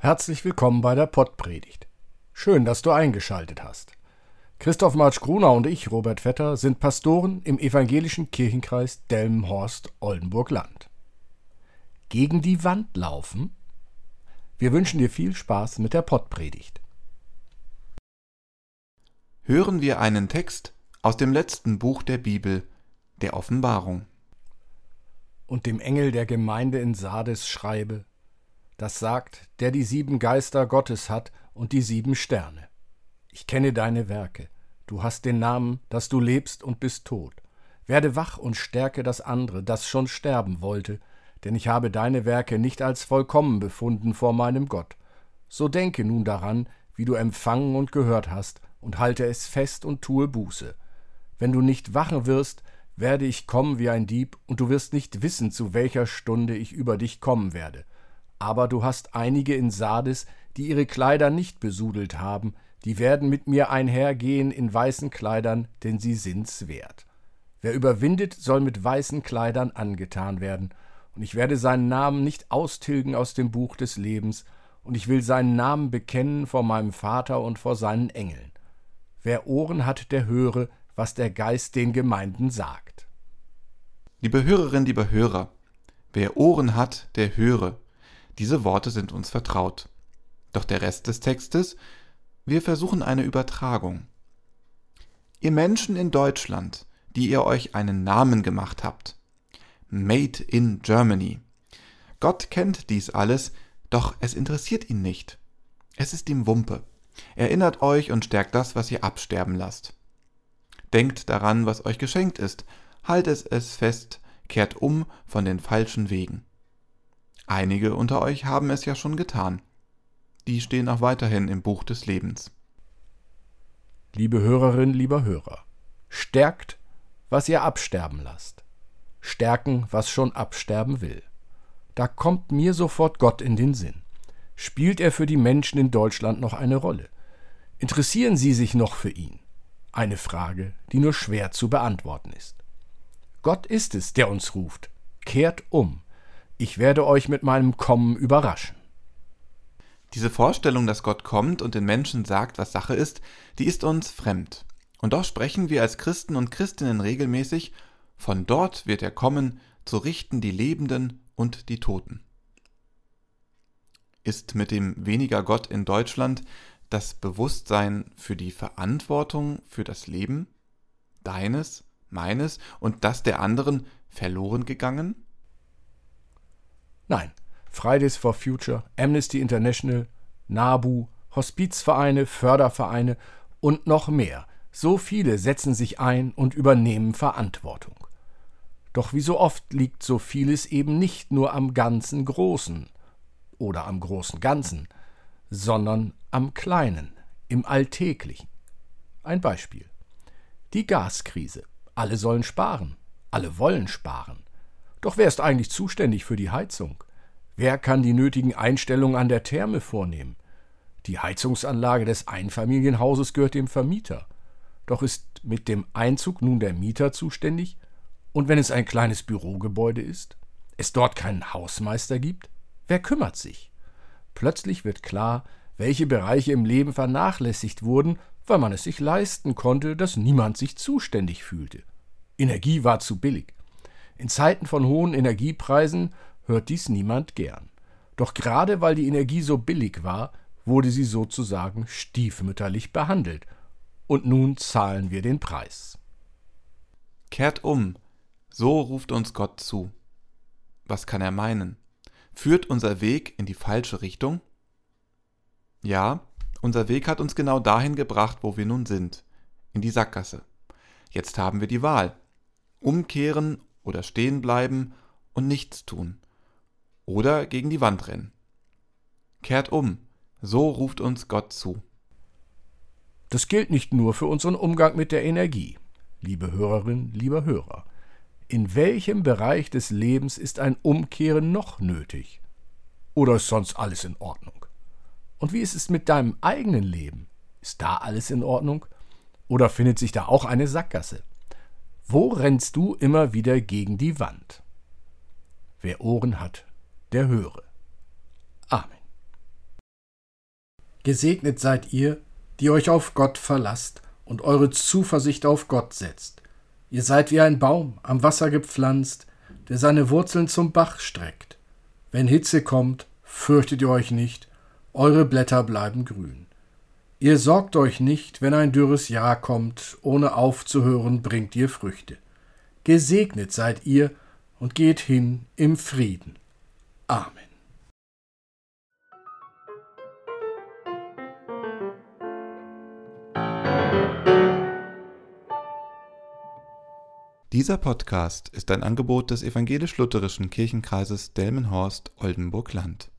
Herzlich willkommen bei der Pottpredigt. Schön, dass du eingeschaltet hast. Christoph Marsch Gruner und ich, Robert Vetter, sind Pastoren im evangelischen Kirchenkreis Delmenhorst-Oldenburg-Land. Gegen die Wand laufen? Wir wünschen dir viel Spaß mit der Pottpredigt. Hören wir einen Text aus dem letzten Buch der Bibel, der Offenbarung. Und dem Engel der Gemeinde in Sardes schreibe, das sagt, der die sieben Geister Gottes hat und die sieben Sterne. Ich kenne deine Werke. Du hast den Namen, dass du lebst und bist tot. Werde wach und stärke das andere, das schon sterben wollte, denn ich habe deine Werke nicht als vollkommen befunden vor meinem Gott. So denke nun daran, wie du empfangen und gehört hast, und halte es fest und tue Buße. Wenn du nicht wachen wirst, werde ich kommen wie ein Dieb, und du wirst nicht wissen, zu welcher Stunde ich über dich kommen werde. Aber du hast einige in Sardes, die ihre Kleider nicht besudelt haben, die werden mit mir einhergehen in weißen Kleidern, denn sie sind's wert. Wer überwindet, soll mit weißen Kleidern angetan werden, und ich werde seinen Namen nicht austilgen aus dem Buch des Lebens, und ich will seinen Namen bekennen vor meinem Vater und vor seinen Engeln. Wer Ohren hat, der höre, was der Geist den Gemeinden sagt. Liebe Hörerinnen, liebe Hörer, wer Ohren hat, der höre, diese Worte sind uns vertraut. Doch der Rest des Textes, wir versuchen eine Übertragung. Ihr Menschen in Deutschland, die ihr euch einen Namen gemacht habt. Made in Germany. Gott kennt dies alles, doch es interessiert ihn nicht. Es ist ihm Wumpe. Erinnert euch und stärkt das, was ihr absterben lasst. Denkt daran, was euch geschenkt ist, haltet es fest, kehrt um von den falschen Wegen. Einige unter euch haben es ja schon getan. Die stehen auch weiterhin im Buch des Lebens. Liebe Hörerin, lieber Hörer, stärkt, was ihr absterben lasst. Stärken, was schon absterben will. Da kommt mir sofort Gott in den Sinn. Spielt er für die Menschen in Deutschland noch eine Rolle? Interessieren sie sich noch für ihn? Eine Frage, die nur schwer zu beantworten ist. Gott ist es, der uns ruft. Kehrt um. Ich werde euch mit meinem Kommen überraschen. Diese Vorstellung, dass Gott kommt und den Menschen sagt, was Sache ist, die ist uns fremd. Und doch sprechen wir als Christen und Christinnen regelmäßig, von dort wird er kommen, zu richten die Lebenden und die Toten. Ist mit dem weniger Gott in Deutschland das Bewusstsein für die Verantwortung für das Leben, deines, meines und das der anderen verloren gegangen? Nein, Fridays for Future, Amnesty International, NABU, Hospizvereine, Fördervereine und noch mehr. So viele setzen sich ein und übernehmen Verantwortung. Doch wie so oft liegt so vieles eben nicht nur am ganzen Großen oder am großen Ganzen, sondern am Kleinen, im Alltäglichen. Ein Beispiel. Die Gaskrise. Alle sollen sparen. Alle wollen sparen. Doch wer ist eigentlich zuständig für die Heizung? Wer kann die nötigen Einstellungen an der Therme vornehmen? Die Heizungsanlage des Einfamilienhauses gehört dem Vermieter. Doch ist mit dem Einzug nun der Mieter zuständig? Und wenn es ein kleines Bürogebäude ist? Es dort keinen Hausmeister gibt? Wer kümmert sich? Plötzlich wird klar, welche Bereiche im Leben vernachlässigt wurden, weil man es sich leisten konnte, dass niemand sich zuständig fühlte. Energie war zu billig. In Zeiten von hohen Energiepreisen hört dies niemand gern. Doch gerade weil die Energie so billig war, wurde sie sozusagen stiefmütterlich behandelt. Und nun zahlen wir den Preis. Kehrt um, so ruft uns Gott zu. Was kann er meinen? Führt unser Weg in die falsche Richtung? Ja, unser Weg hat uns genau dahin gebracht, wo wir nun sind, in die Sackgasse. Jetzt haben wir die Wahl. Umkehren oder stehen bleiben und nichts tun. Oder gegen die Wand rennen. Kehrt um, so ruft uns Gott zu. Das gilt nicht nur für unseren Umgang mit der Energie, liebe Hörerin, lieber Hörer. In welchem Bereich des Lebens ist ein Umkehren noch nötig? Oder ist sonst alles in Ordnung? Und wie ist es mit deinem eigenen Leben? Ist da alles in Ordnung? Oder findet sich da auch eine Sackgasse? Wo rennst du immer wieder gegen die Wand? Wer Ohren hat, der höre. Amen. Gesegnet seid ihr, die euch auf Gott verlasst und eure Zuversicht auf Gott setzt. Ihr seid wie ein Baum am Wasser gepflanzt, der seine Wurzeln zum Bach streckt. Wenn Hitze kommt, fürchtet ihr euch nicht, eure Blätter bleiben grün. Ihr sorgt euch nicht, wenn ein dürres Jahr kommt, ohne aufzuhören bringt ihr Früchte. Gesegnet seid ihr und geht hin im Frieden. Amen. Dieser Podcast ist ein Angebot des evangelisch-lutherischen Kirchenkreises Delmenhorst-Oldenburg-Land.